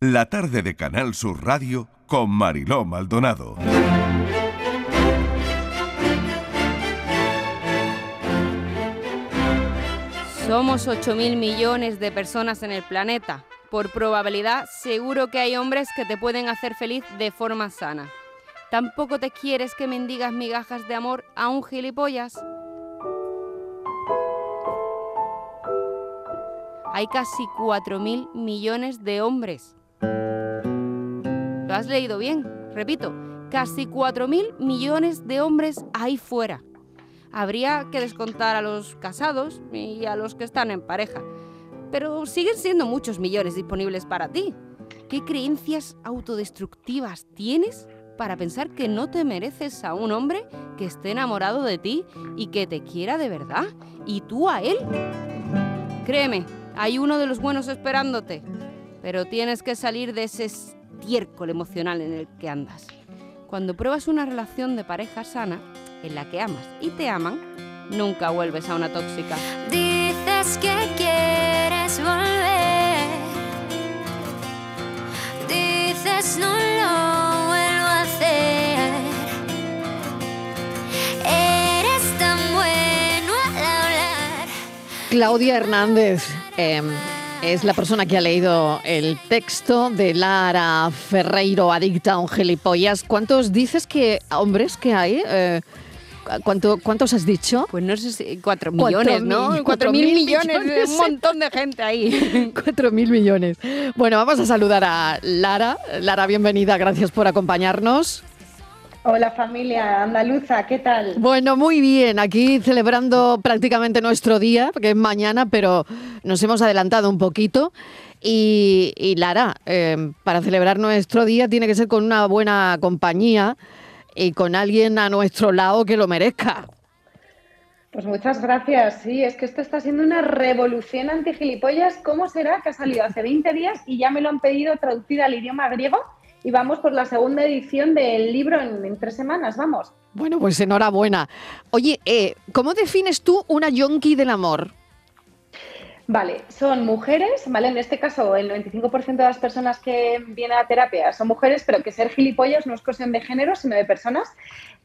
La tarde de Canal Sur Radio con Mariló Maldonado. Somos 8.000 millones de personas en el planeta. Por probabilidad, seguro que hay hombres que te pueden hacer feliz de forma sana. ¿Tampoco te quieres que mendigas migajas de amor a un gilipollas? Hay casi 4.000 millones de hombres. ¿Lo has leído bien? Repito, casi 4.000 millones de hombres ahí fuera. Habría que descontar a los casados y a los que están en pareja. Pero siguen siendo muchos millones disponibles para ti. ¿Qué creencias autodestructivas tienes para pensar que no te mereces a un hombre que esté enamorado de ti y que te quiera de verdad? ¿Y tú a él? Créeme, hay uno de los buenos esperándote. Pero tienes que salir de ese estiércol emocional en el que andas. Cuando pruebas una relación de pareja sana, en la que amas y te aman, nunca vuelves a una tóxica. Dices que quieres volver. Dices no lo vuelvo a hacer. Eres tan bueno al hablar. Claudia Hernández eh, es la persona que ha leído el texto de Lara Ferreiro, adicta a un gilipollas. ¿Cuántos dices que hombres que hay? Eh, ¿cuánto, ¿Cuántos has dicho? Pues no sé si cuatro millones, ¿no? Cuatro cuatro mil mil millones, millones. un montón de gente ahí. Cuatro mil millones. Bueno, vamos a saludar a Lara. Lara, bienvenida, gracias por acompañarnos. Hola familia andaluza, ¿qué tal? Bueno, muy bien, aquí celebrando prácticamente nuestro día, que es mañana, pero nos hemos adelantado un poquito. Y, y Lara, eh, para celebrar nuestro día tiene que ser con una buena compañía y con alguien a nuestro lado que lo merezca. Pues muchas gracias. Sí, es que esto está siendo una revolución antigilipollas. ¿Cómo será que ha salido hace 20 días y ya me lo han pedido traducida al idioma griego? Y vamos por la segunda edición del libro en, en tres semanas, vamos. Bueno, pues enhorabuena. Oye, eh, ¿cómo defines tú una yonki del amor? Vale, son mujeres, ¿vale? En este caso, el 95% de las personas que vienen a terapia son mujeres, pero que ser gilipollas no es cuestión de género, sino de personas.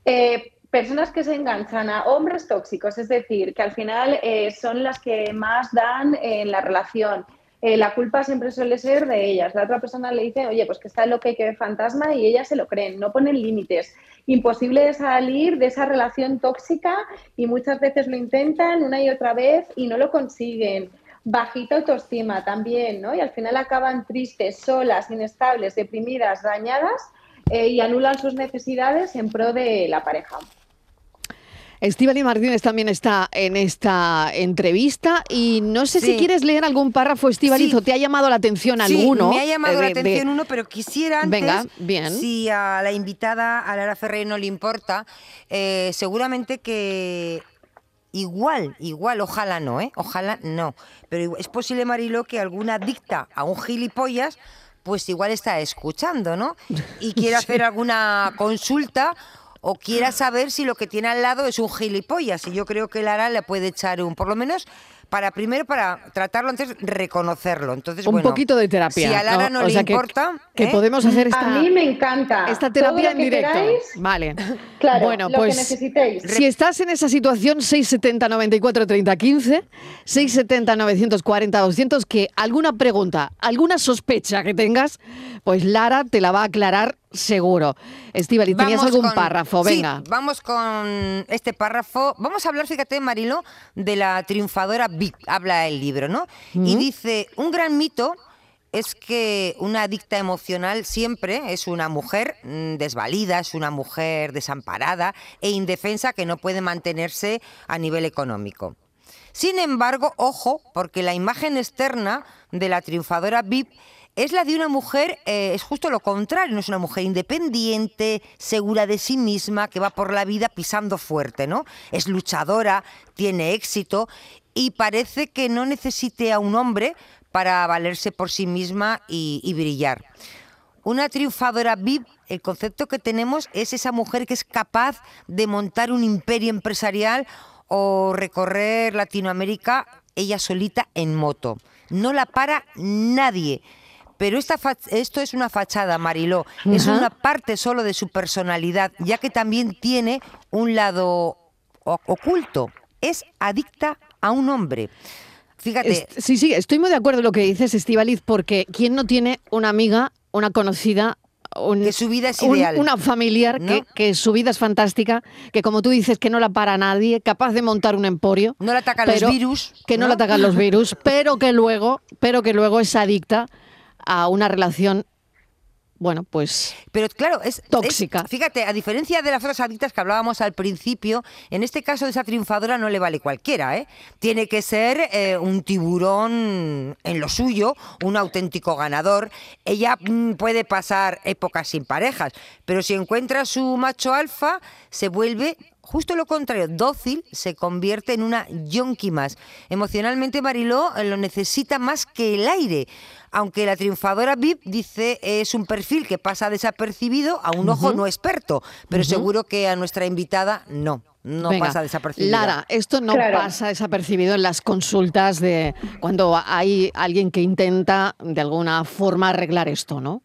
Eh, personas que se enganchan a hombres tóxicos, es decir, que al final eh, son las que más dan en la relación. Eh, la culpa siempre suele ser de ellas. La otra persona le dice, oye, pues que está lo que que fantasma y ellas se lo creen, no ponen límites. Imposible salir de esa relación tóxica y muchas veces lo intentan una y otra vez y no lo consiguen. Bajita autoestima también, ¿no? Y al final acaban tristes, solas, inestables, deprimidas, dañadas eh, y anulan sus necesidades en pro de la pareja. Estíbaliz Martínez también está en esta entrevista y no sé si quieres leer algún párrafo, Estíbaliz, Sí. o te ha llamado la atención Sí, alguno. me ha llamado eh, la de- atención uno, pero quisiera antes, Venga, bien. si a la invitada, a Lara Ferrer, no le importa, eh, seguramente que igual, igual, ojalá no, ¿eh? Ojalá no. Pero es posible, Marilo, que alguna adicta a un gilipollas, pues igual está escuchando, ¿no? Y quiere hacer alguna consulta o quiera saber si lo que tiene al lado es un gilipollas. Y yo creo que Lara le puede echar un, por lo menos, para primero, para tratarlo antes, reconocerlo. Entonces, un bueno, poquito de terapia. Si a Lara no, O le sea, importa, Que, ¿eh? podemos hacer esta, A mí me encanta. esta Todo terapia en directo. queráis, Vale. Claro, bueno, lo pues que necesitéis. si estás en esa situación, 670 94 30 15, 670 940 200, que alguna pregunta, alguna sospecha que tengas, pues Lara te la va a aclarar seguro. Estivali, ¿tenías Vamos algún con- párrafo? sí, Venga. vamos con este párrafo. Vamos a hablar, fíjate, Marilo, de la triunfadora Vic. Habla el libro, ¿no? Y dice, un gran mito es que una adicta emocional siempre es una mujer mm, desvalida, es una mujer desamparada e indefensa que no puede mantenerse a nivel económico. Sin embargo, ojo, porque la imagen externa de la triunfadora VIP es la de una mujer, eh, es justo lo contrario, no es una mujer independiente, segura de sí misma, que va por la vida pisando fuerte, ¿no? Es luchadora, tiene éxito y parece que no necesite a un hombre para valerse por sí misma y, y brillar. Una triunfadora VIP, el concepto que tenemos es esa mujer que es capaz de montar un imperio empresarial o recorrer Latinoamérica ella solita en moto. No la para nadie. Pero esta fa- esto es una fachada, Mariló. Es una parte solo de su personalidad, ya que también tiene un lado oculto. Es adicta a un hombre. Fíjate, Es- sí, sí, estoy muy de acuerdo en lo que dices, Estivaliz, porque ¿quién no tiene una amiga, una conocida, un- Que su vida es un- ideal, una familiar ¿no? que, que su vida es fantástica, que como tú dices, que no la para nadie, capaz de montar un emporio. no le atacan los virus. Que no, le atacan los virus, pero que luego, pero que luego es adicta a una relación, bueno, pues Pero claro, es es- Tóxica. fíjate, a diferencia de las otras adictas que hablábamos al principio, en este caso de esa triunfadora no le vale cualquiera, ¿eh? Tiene que ser eh, un tiburón en lo suyo, un auténtico ganador. Ella mm, puede pasar épocas sin parejas, pero si encuentra su macho alfa, se vuelve justo lo contrario, dócil, se convierte en una yonki más. Emocionalmente Mariló eh, lo necesita más que el aire. Aunque la triunfadora VIP dice es un perfil que pasa desapercibido a un ojo no experto, pero seguro que a nuestra invitada no, no Venga, pasa desapercibido. Lara, esto no Claro. pasa desapercibido en las consultas de cuando hay alguien que intenta de alguna forma arreglar esto, ¿no?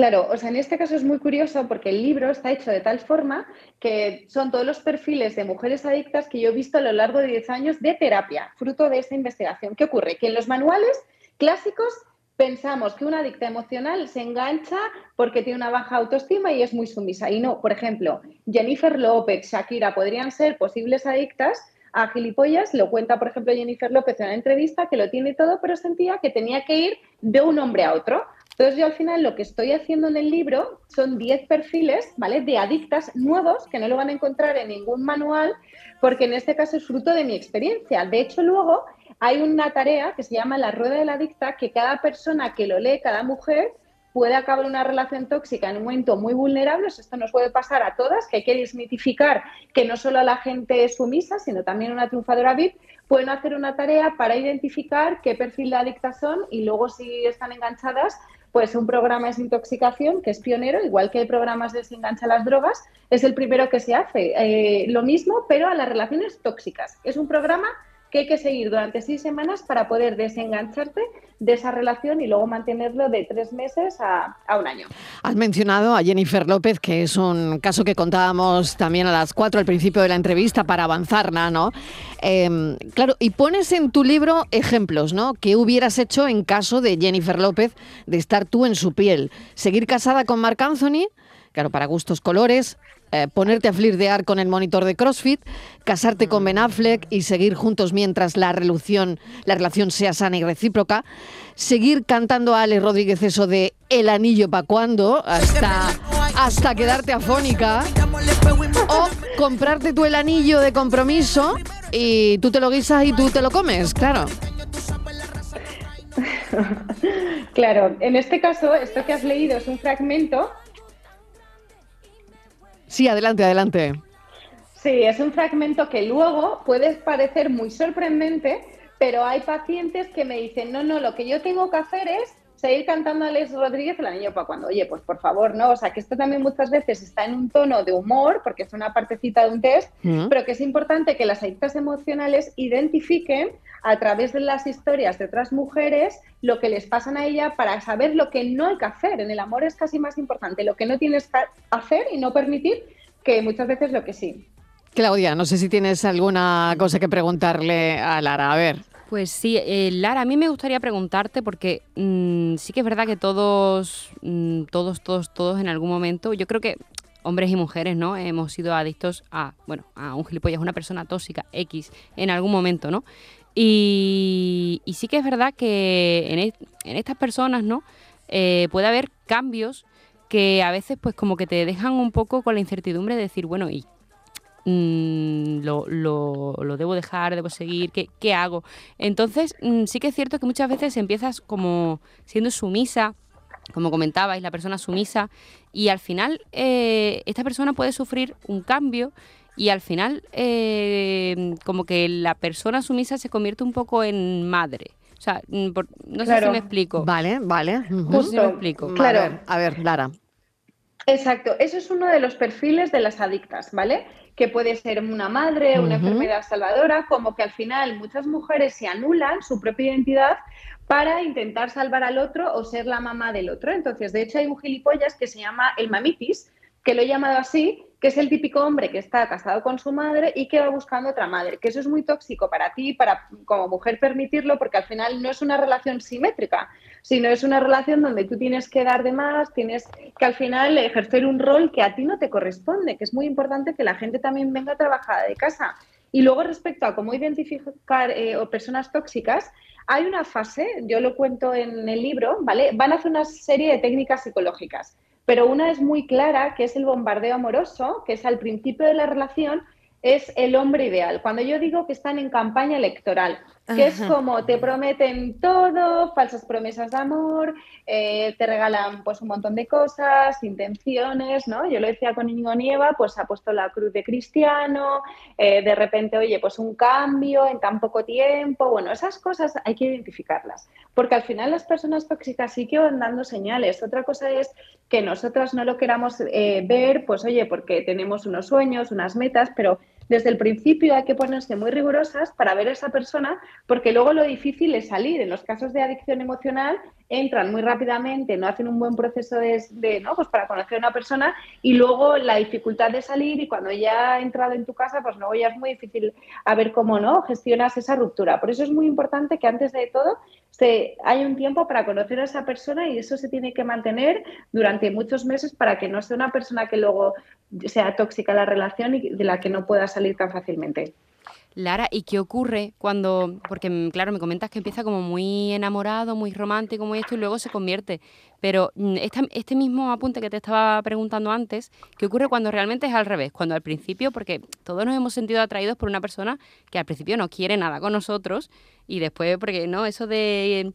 Claro, o sea, en este caso es muy curioso porque el libro está hecho de tal forma que son todos los perfiles de mujeres adictas que yo he visto a lo largo de 10 años de terapia, fruto de esta investigación. ¿Qué ocurre? Que en los manuales clásicos pensamos que una adicta emocional se engancha porque tiene una baja autoestima y es muy sumisa. Y no, por ejemplo, Jennifer López, Shakira podrían ser posibles adictas a gilipollas. Lo cuenta, por ejemplo, Jennifer López en una entrevista que lo tiene todo, pero sentía que tenía que ir de un hombre a otro. Entonces yo al final lo que estoy haciendo en el libro son 10 perfiles, ¿vale? De adictas nuevos que no lo van a encontrar en ningún manual, porque en este caso es fruto de mi experiencia. De hecho, luego hay una tarea que se llama la rueda de la adicta, que cada persona que lo lee, cada mujer, puede acabar una relación tóxica en un momento muy vulnerable. Esto nos puede pasar a todas, que hay que desmitificar que no solo la gente sumisa, sino también una triunfadora VIP. Pueden hacer una tarea para identificar qué perfil de adictas son y luego si están enganchadas, pues un programa de desintoxicación que es pionero, igual que hay programas de desengancha las drogas, es el primero que se hace. Eh, lo mismo, pero a las relaciones tóxicas. Es un programa que hay que seguir durante seis semanas para poder desengancharte de esa relación y luego mantenerlo de tres meses a, a un año. Has mencionado a Jennifer López, que es un caso que contábamos también a las cuatro al principio de la entrevista para avanzarla, ¿no? Eh, claro, y pones en tu libro ejemplos, ¿no? ¿Qué hubieras hecho en caso de Jennifer López de estar tú en su piel? ¿Seguir casada con Marc Anthony? Claro, para gustos colores. eh, ponerte a flirtear con el monitor de CrossFit, casarte con Ben Affleck y seguir juntos mientras la relación, la relación sea sana y recíproca, seguir cantando a Ale Rodríguez eso de El anillo pa' cuando, hasta, hasta quedarte afónica, o comprarte tú el anillo de compromiso y tú te lo guisas y tú te lo comes, claro. Claro, en este caso, esto que has leído es un fragmento Sí, adelante, adelante. Sí, es un fragmento que luego puede parecer muy sorprendente, pero hay pacientes que me dicen, no, no, lo que yo tengo que hacer es seguir cantando a Alex Rodríguez el anillo para cuando, oye, pues por favor, no, o sea, que esto también muchas veces está en un tono de humor, porque es una partecita de un test, Mm. pero que es importante que las adictas emocionales identifiquen a través de las historias de otras mujeres lo que les pasan a ella para saber lo que no hay que hacer. En el amor es casi más importante lo que no tienes que hacer y no permitir que muchas veces lo que sí. Claudia, no sé si tienes alguna cosa que preguntarle a Lara. A ver. Pues sí, eh, Lara, a mí me gustaría preguntarte porque mm, sí que es verdad que todos, mm, todos, todos, todos en algún momento, yo creo que hombres y mujeres, ¿no? Hemos sido adictos a, bueno, a un gilipollas, una persona tóxica X en algún momento, ¿no? Y, sí que es verdad que en, es- en estas personas, ¿no? Eh, puede haber cambios que a veces, pues, como que te dejan un poco con la incertidumbre de decir, bueno, ¿y mm, lo, lo- lo debo dejar, debo seguir, ¿qué, qué hago? Entonces, mm, sí que es cierto que muchas veces empiezas como siendo sumisa, como comentabais, la persona sumisa, y al final eh, esta persona puede sufrir un cambio y al final eh, como que la persona sumisa se convierte un poco en madre. O sea, mm, por- no sé si me explico. Vale, vale. ujú. No sé si me explico. A Claro. ver, a ver, Lara. Exacto, eso es uno de los perfiles de las adictas, ¿vale? Que puede ser una madre, una enfermedad salvadora, como que al final muchas mujeres se anulan su propia identidad para intentar salvar al otro o ser la mamá del otro. Entonces, de hecho, hay un gilipollas que se llama el mamitis, que lo he llamado así, que es el típico hombre que está casado con su madre y que va buscando otra madre, que eso es muy tóxico para ti, para como mujer permitirlo, porque al final no es una relación simétrica, sino es una relación donde tú tienes que dar de más, tienes que al final ejercer un rol que a ti no te corresponde, que es muy importante que la gente también venga trabajada de casa. Y luego respecto a cómo identificar eh, personas tóxicas, hay una fase, yo lo cuento en el libro, ¿vale? Van a hacer una serie de técnicas psicológicas, pero una es muy clara, que es el bombardeo amoroso, que es al principio de la relación, es el hombre ideal. Cuando yo digo que están en campaña electoral, que es como te prometen todo, falsas promesas de amor, eh, te regalan pues un montón de cosas, intenciones, ¿no? Yo lo decía con Íñigo Nieva, pues ha puesto la cruz de cristiano, eh, de repente, oye, pues un cambio en tan poco tiempo, bueno, esas cosas hay que identificarlas, porque al final las personas tóxicas sí que van dando señales. Otra cosa es que nosotras no lo queramos eh, ver, pues oye, porque tenemos unos sueños, unas metas, pero desde el principio hay que ponerse muy rigurosas para ver a esa persona, porque luego lo difícil es salir. En los casos de adicción emocional entran muy rápidamente, no hacen un buen proceso de, ¿no? pues para conocer a una persona y luego la dificultad de salir y cuando ya ha entrado en tu casa, pues luego ya es muy difícil a ver cómo no gestionas esa ruptura. Por eso es muy importante que antes de todo se, hay un tiempo para conocer a esa persona y eso se tiene que mantener durante muchos meses para que no sea una persona que luego sea tóxica la relación y de la que no pueda salir tan fácilmente. Lara, ¿y qué ocurre cuando, porque mm, claro, me comentas que empieza como muy enamorado, muy romántico, muy esto, y luego se convierte, pero mm, esta- este mismo apunte que te estaba preguntando antes, ¿qué ocurre cuando realmente es al revés? Cuando al principio, porque todos nos hemos sentido atraídos por una persona que al principio no quiere nada con nosotros, y después, porque no, eso de...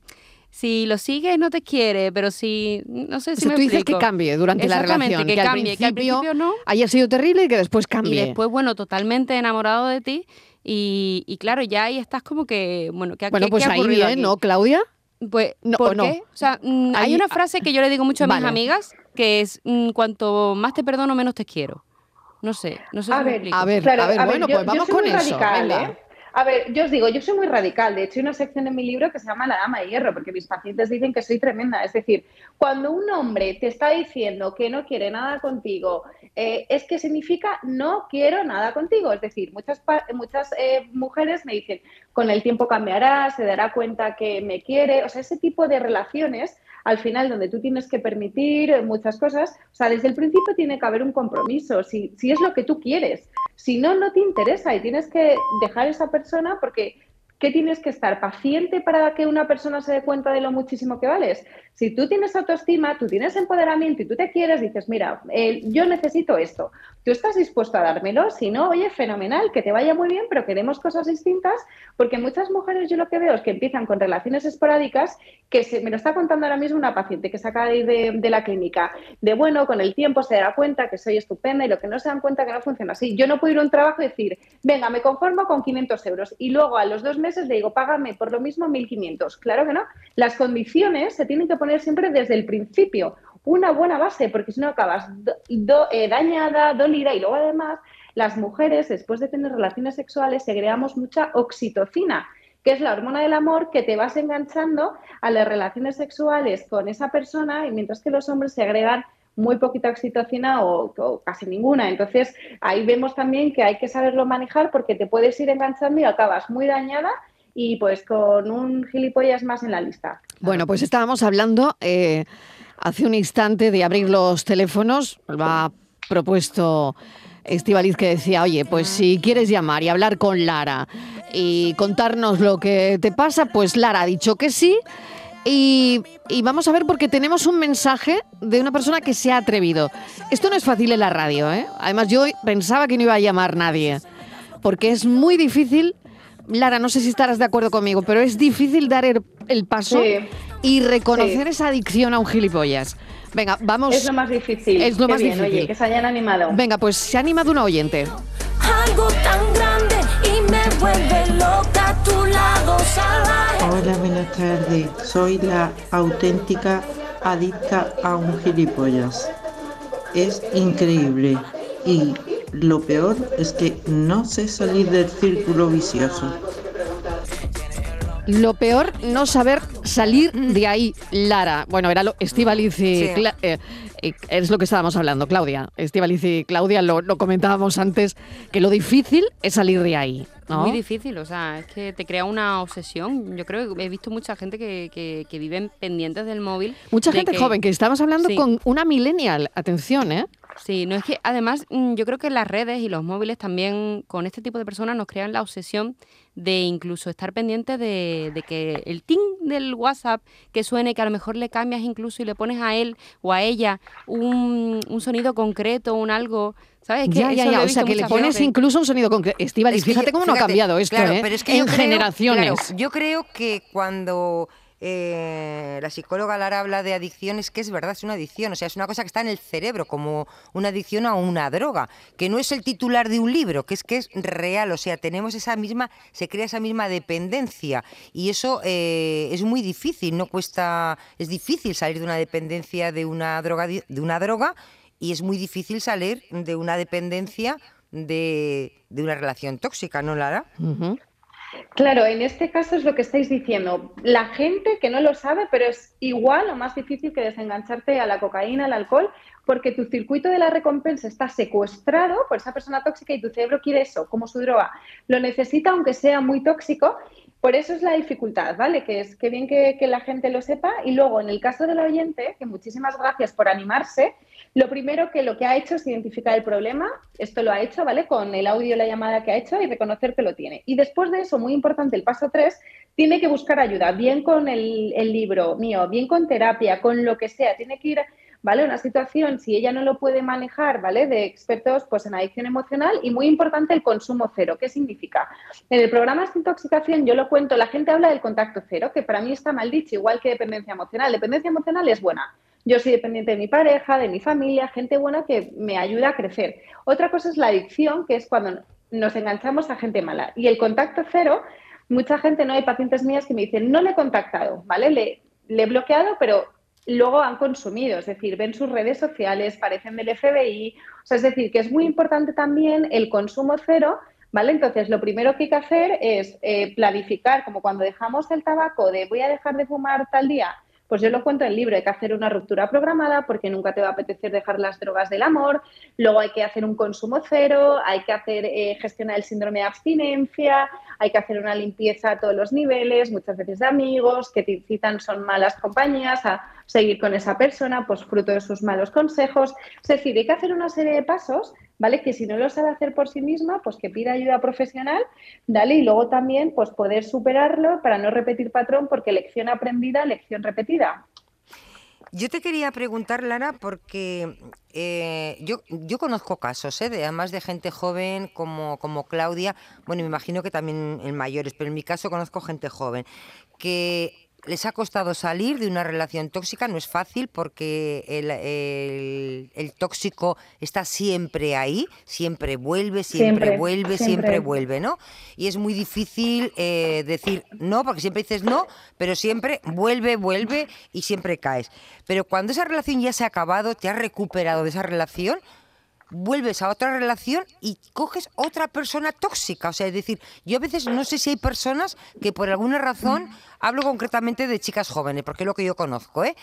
Si lo sigues no te quiere, pero si no sé O si sea, me tú dices que cambie durante la relación, que, al cambie, que al principio no, haya sido terrible y que después cambie. y después, bueno, totalmente enamorado de ti. Y, y claro, ya ahí estás como que, bueno, ¿qué, bueno, qué- pues qué ahí ocurrido bien, aquí? ¿no, Claudia? Pues, No, ¿por o no. qué? O sea, mm, hay Ahí- una frase que yo le digo mucho a mis Vale. amigas, que es, mm, cuanto más te perdono, menos te quiero. No sé, no sé A si ver. A ver, Claro, a ver, bueno, yo- pues yo vamos soy con muy eso. radical. ¿eh? A ver, yo os digo, yo soy muy radical. De hecho, hay una sección en mi libro que se llama La Dama de Hierro, porque mis pacientes dicen que soy tremenda. Es decir, cuando un hombre te está diciendo que no quiere nada contigo, eh, es que significa no quiero nada contigo. Es decir, muchas, muchas eh, mujeres me dicen, con el tiempo cambiará, se dará cuenta que me quiere. O sea, ese tipo de relaciones, al final, donde tú tienes que permitir muchas cosas, o sea, desde el principio tiene que haber un compromiso, si, si es lo que tú quieres. Si no, no te interesa y tienes que dejar esa persona porque ¿qué tienes que estar? ¿Paciente para que una persona se dé cuenta de lo muchísimo que vales? Si tú tienes autoestima, tú tienes empoderamiento y tú te quieres, dices, mira, eh, yo necesito esto. ¿Tú estás dispuesto a dármelo? Si no, oye, fenomenal, que te vaya muy bien, pero queremos cosas distintas, porque muchas mujeres yo lo que veo es que empiezan con relaciones esporádicas, que se, me lo está contando ahora mismo una paciente que se acaba de ir de, de la clínica, de bueno, con el tiempo se dará cuenta que soy estupenda y lo que no se dan cuenta que no funciona así. Yo no puedo ir a un trabajo y decir, venga, me conformo con 500 euros y luego a los dos meses le digo, págame por lo mismo 1.500. Claro que no. Las condiciones se tienen que poner siempre desde el principio. Una buena base, porque si no acabas eh, dañada, dolida y luego además las mujeres, después de tener relaciones sexuales, segregamos mucha oxitocina, que es la hormona del amor que te vas enganchando a las relaciones sexuales con esa persona y mientras que los hombres se agregan muy poquita oxitocina o, o casi ninguna. Entonces, ahí vemos también que hay que saberlo manejar porque te puedes ir enganchando y acabas muy dañada y pues con un gilipollas más en la lista. Bueno, pues estábamos hablando eh, hace un instante de abrir los teléfonos. Ha propuesto Estivaliz que decía, oye, pues si quieres llamar y hablar con Lara y contarnos lo que te pasa, pues Lara ha dicho que sí. Y, y vamos a ver porque tenemos un mensaje de una persona que se ha atrevido. Esto no es fácil en la radio, ¿eh? Además yo pensaba que no iba a llamar nadie, porque es muy difícil Lara, no sé si estarás de acuerdo conmigo, pero es difícil dar el, el paso Sí. y reconocer Sí. esa adicción a un gilipollas. Venga, vamos. Es lo más difícil. Es lo Qué más bien, difícil. Oye, que se hayan animado. Venga, pues se ha animado una oyente. Algo tan grande y me vuelve loca a tu lado salvaje. Hola, buenas tardes. Soy la auténtica adicta a un gilipollas. Es increíble. Y lo peor es que no sé salir del círculo vicioso. Lo peor, no saber salir de ahí, Lara. Bueno, era lo Estivaliz y Sí. Cla- eh, eh, es lo que estábamos hablando, Claudia. Estivaliz y Claudia lo, lo comentábamos antes, que lo difícil es salir de ahí. ¿no? Muy difícil, o sea, es que te crea una obsesión. Yo creo que he visto mucha gente que, que, que viven pendientes del móvil. Mucha de gente que- joven, que estamos hablando Sí. con una millennial. Atención, ¿eh? Sí, no es que además mm, yo creo que las redes y los móviles también con este tipo de personas nos crean la obsesión de incluso estar pendientes de, de que el ting del WhatsApp que suene, que a lo mejor le cambias incluso y le pones a él o a ella un, un sonido concreto, un algo, ¿sabes? Es que ya, ya, ya. O sea, que le pones veces. incluso un sonido concreto. Estivaliz, Es que fíjate yo- cómo no ha cambiado esto, claro, ¿eh? pero es que yo en creo- generaciones. claro, yo creo que cuando eh, la psicóloga Lara habla de adicción, es que es verdad, es una adicción. O sea, es una cosa que está en el cerebro, como una adicción a una droga, que no es el titular de un libro, que es que es real. O sea, tenemos esa misma, se crea esa misma dependencia. Y eso eh, es muy difícil, no cuesta, es difícil salir de una dependencia de una droga, de una droga y es muy difícil salir de una dependencia de, de una relación tóxica, ¿no, Lara? Ujú. Claro, en este caso es lo que estáis diciendo. La gente que no lo sabe, pero es igual o más difícil que desengancharte a la cocaína, al alcohol, porque tu circuito de la recompensa está secuestrado por esa persona tóxica y tu cerebro quiere eso, como su droga. Lo necesita aunque sea muy tóxico. Por eso es la dificultad, ¿vale? Que es que bien que, la gente lo sepa. Y luego, en el caso del oyente, que muchísimas gracias por animarse, lo primero que lo que ha hecho es identificar el problema, esto lo ha hecho, ¿vale? Con el audio la llamada que ha hecho y reconocer que lo tiene. Y después de eso, muy importante, el paso tres, tiene que buscar ayuda, bien con el libro mío, bien con terapia, con lo que sea. Tiene que ir, ¿vale? Una situación, si ella no lo puede manejar, ¿vale? De expertos pues, en adicción emocional y muy importante el consumo cero. ¿Qué significa? En el programa Desintoxicación yo lo cuento, la gente habla del contacto cero, que para mí está mal dicho, igual que dependencia emocional. Dependencia emocional es buena. Yo soy dependiente de mi pareja, de mi familia, gente buena que me ayuda a crecer. Otra cosa es la adicción, que es cuando nos enganchamos a gente mala. Y el contacto cero, mucha gente, no hay pacientes mías que me dicen, no le he contactado, ¿vale? Le, le he bloqueado, pero luego han consumido, es decir, ven sus redes sociales, parecen del FBI. O sea, es decir, que es muy importante también el consumo cero. ¿Vale? Entonces, lo primero que hay que hacer es eh, planificar, como cuando dejamos el tabaco, de voy a dejar de fumar tal día, pues yo lo cuento en el libro, hay que hacer una ruptura programada porque nunca te va a apetecer dejar las drogas del amor, luego hay que hacer un consumo cero, hay que hacer eh, gestionar el síndrome de abstinencia, hay que hacer una limpieza a todos los niveles, muchas veces de amigos que te incitan son malas compañías a seguir con esa persona, pues fruto de sus malos consejos. Es decir, hay que hacer una serie de pasos, ¿vale? Que si no lo sabe hacer por sí misma, pues que pida ayuda profesional, ¿vale? Y luego también, pues poder superarlo para no repetir patrón, porque lección aprendida, lección repetida. Yo te quería preguntar, Lara, porque eh, yo, yo conozco casos, ¿eh? de, además de gente joven como, como Claudia, bueno, me imagino que también en mayores, pero en mi caso conozco gente joven, que les ha costado salir de una relación tóxica, no es fácil porque el, el- el tóxico está siempre ahí, siempre vuelve, siempre, Siempre, vuelve, siempre. siempre vuelve, ¿no? Y es muy difícil eh, decir no, porque siempre dices no, pero siempre vuelve, vuelve y siempre caes. Pero cuando esa relación ya se ha acabado, te has recuperado de esa relación, vuelves a otra relación y coges otra persona tóxica. O sea, es decir, yo a veces no sé si hay personas que por alguna razón, hablo concretamente de chicas jóvenes, porque es lo que yo conozco, ¿eh?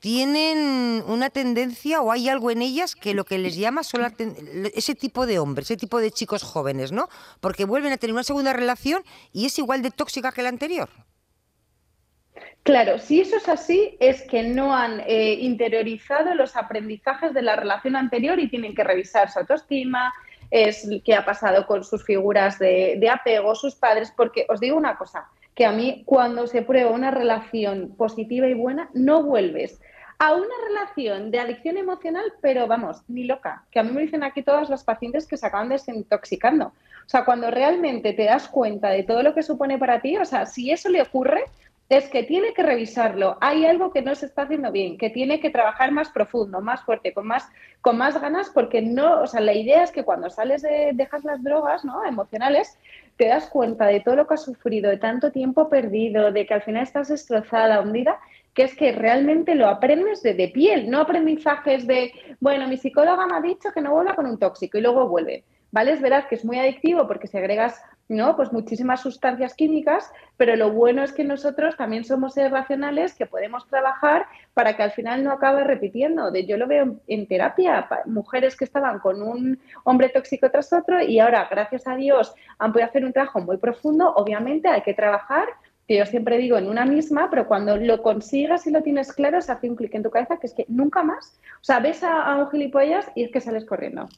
tienen una tendencia o hay algo en ellas que lo que les llama son la ese tipo de hombres, ese tipo de chicos jóvenes, ¿no? Porque vuelven a tener una segunda relación y es igual de tóxica que la anterior. Claro, si eso es así, es que no han eh, interiorizado los aprendizajes de la relación anterior y tienen que revisar su autoestima, es qué ha pasado con sus figuras de, de apego, sus padres, porque os digo una cosa, que a mí cuando se prueba una relación positiva y buena, no vuelves a una relación de adicción emocional, pero vamos, ni loca, que a mí me dicen aquí todas las pacientes que se acaban desintoxicando. O sea, cuando realmente te das cuenta de todo lo que supone para ti, o sea, si eso le ocurre, es que tiene que revisarlo. Hay algo que no se está haciendo bien, que tiene que trabajar más profundo, más fuerte, con más, con más ganas, porque no, o sea, la idea es que cuando sales de, dejas las drogas, ¿no? Emocionales, te das cuenta de todo lo que has sufrido, de tanto tiempo perdido, de que al final estás destrozada, hundida, que es que realmente lo aprendes de, de piel, no aprendizajes de, bueno, mi psicóloga me ha dicho que no vuelva con un tóxico y luego vuelve. ¿vale? Es verdad que es muy adictivo porque segregas ¿no? Pues muchísimas sustancias químicas, pero lo bueno es que nosotros también somos seres racionales que podemos trabajar para que al final no acabe repitiendo. De, yo lo veo en terapia, mujeres que estaban con un hombre tóxico tras otro y ahora, gracias a Dios, han podido hacer un trabajo muy profundo. Obviamente hay que trabajar, que yo siempre digo, en una misma, pero cuando lo consigas y lo tienes claro, se hace un clic en tu cabeza que es que nunca más, o sea, ves a, a un gilipollas y es que sales corriendo.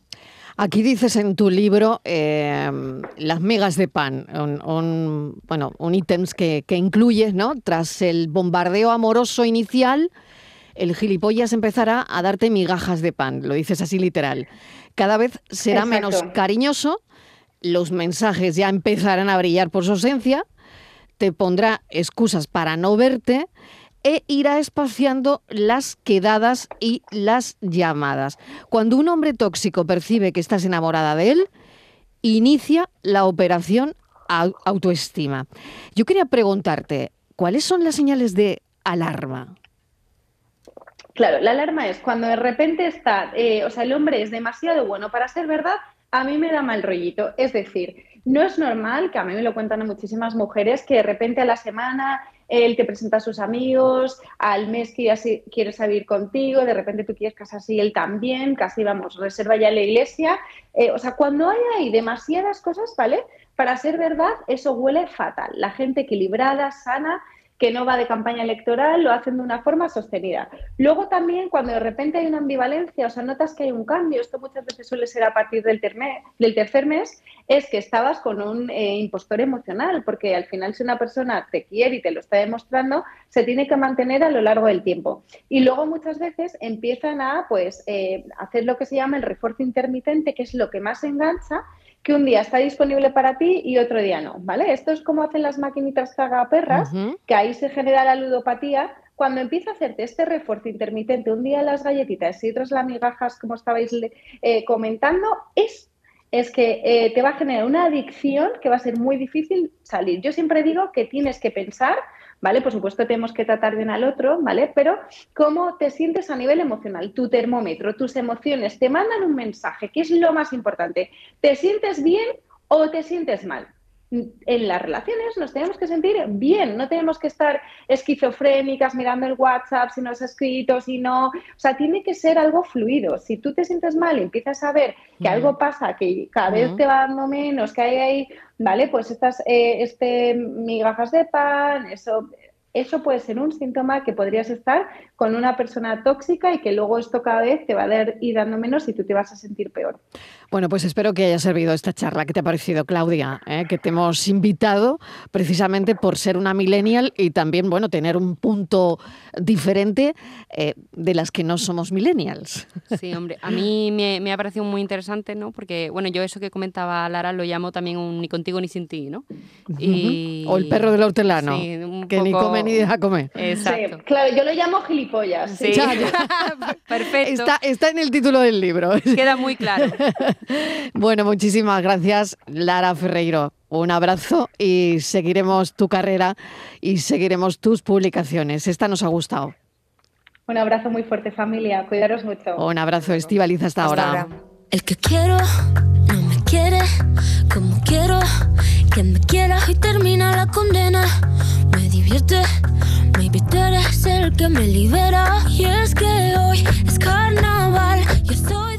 Aquí dices en tu libro eh, las migas de pan, un, bueno, un ítems que, que incluyes, ¿no? Tras el bombardeo amoroso inicial, el gilipollas empezará a darte migajas de pan, lo dices así literal. Cada vez será menos cariñoso, los mensajes ya empezarán a brillar por su ausencia, te pondrá excusas para no verte e irá espaciando las quedadas y las llamadas. Cuando un hombre tóxico percibe que estás enamorada de él, inicia la operación autoestima. Yo quería preguntarte, ¿cuáles son las señales de alarma? Claro, la alarma es cuando de repente está, eh, o sea, el hombre es demasiado bueno para ser verdad, a mí me da mal rollito. Es decir, no es normal, que a mí me lo cuentan muchísimas mujeres, que de repente a la semana él te presenta a sus amigos, al mes que ya quiere salir contigo, de repente tú quieres casarse y él también, casi vamos, reserva ya la iglesia. Eh, o sea, cuando hay ahí demasiadas cosas, ¿vale? Para ser verdad, eso huele fatal. La gente equilibrada, sana, que no va de campaña electoral, lo hacen de una forma sostenida. Luego también cuando de repente hay una ambivalencia, o sea, notas que hay un cambio, esto muchas veces suele ser a partir del, tercer mes, es que estabas con un eh, impostor emocional, porque al final si una persona te quiere y te lo está demostrando, se tiene que mantener a lo largo del tiempo. Y luego muchas veces empiezan a pues, eh, hacer lo que se llama el refuerzo intermitente, que es lo que más engancha, que un día está disponible para ti y otro día no, ¿vale? Esto es como hacen las maquinitas perras, que ahí se genera la ludopatía. Cuando empieza a hacerte este refuerzo intermitente, un día las galletitas y otros las migajas, como estabais eh, comentando, es es que eh, te va a generar una adicción que va a ser muy difícil salir. Yo siempre digo que tienes que pensar ¿vale? Por supuesto tenemos que tratar bien al otro, ¿vale? Pero cómo te sientes a nivel emocional, tu termómetro, tus emociones, te mandan un mensaje, que es lo más importante. ¿Te sientes bien o te sientes mal? En las relaciones nos tenemos que sentir bien, no tenemos que estar esquizofrénicas mirando el WhatsApp si no has escrito, si no, o sea, tiene que ser algo fluido. Si tú te sientes mal y empiezas a ver que algo pasa, que cada vez te va dando menos, que hay ahí, vale, pues estas, eh, este migajas de pan, eso, eso puede ser un síntoma que podrías estar con una persona tóxica y que luego esto cada vez te va a ir dando menos y tú te vas a sentir peor. Bueno, pues espero que haya servido esta charla. ¿Qué te ha parecido, Claudia? ¿Eh? Que te hemos invitado precisamente por ser una millennial y también, bueno, tener un punto diferente eh, de las que no somos millennials. Sí, hombre, a mí me, ha parecido muy interesante, ¿no? Porque, bueno, yo eso que comentaba Lara lo llamo también un ni contigo ni sin ti, ¿no? O el perro del hortelano, que ni come ni deja comer. Exacto. claro, yo lo llamo gilipollas. Sí, perfecto. Está, está en el título del libro. Queda muy claro. Bueno, muchísimas gracias, Lara Ferreiro. Un abrazo y seguiremos tu carrera y seguiremos tus publicaciones. Esta nos ha gustado. Un abrazo muy fuerte, familia. Cuidaros mucho. Un abrazo, Estivaliza, hasta, hasta ahora. El que quiero no me quiere como quiero que me quieras y termina la condena. Me divierte, maybe tú eres el que me libera. Y es que hoy es carnaval, yo estoy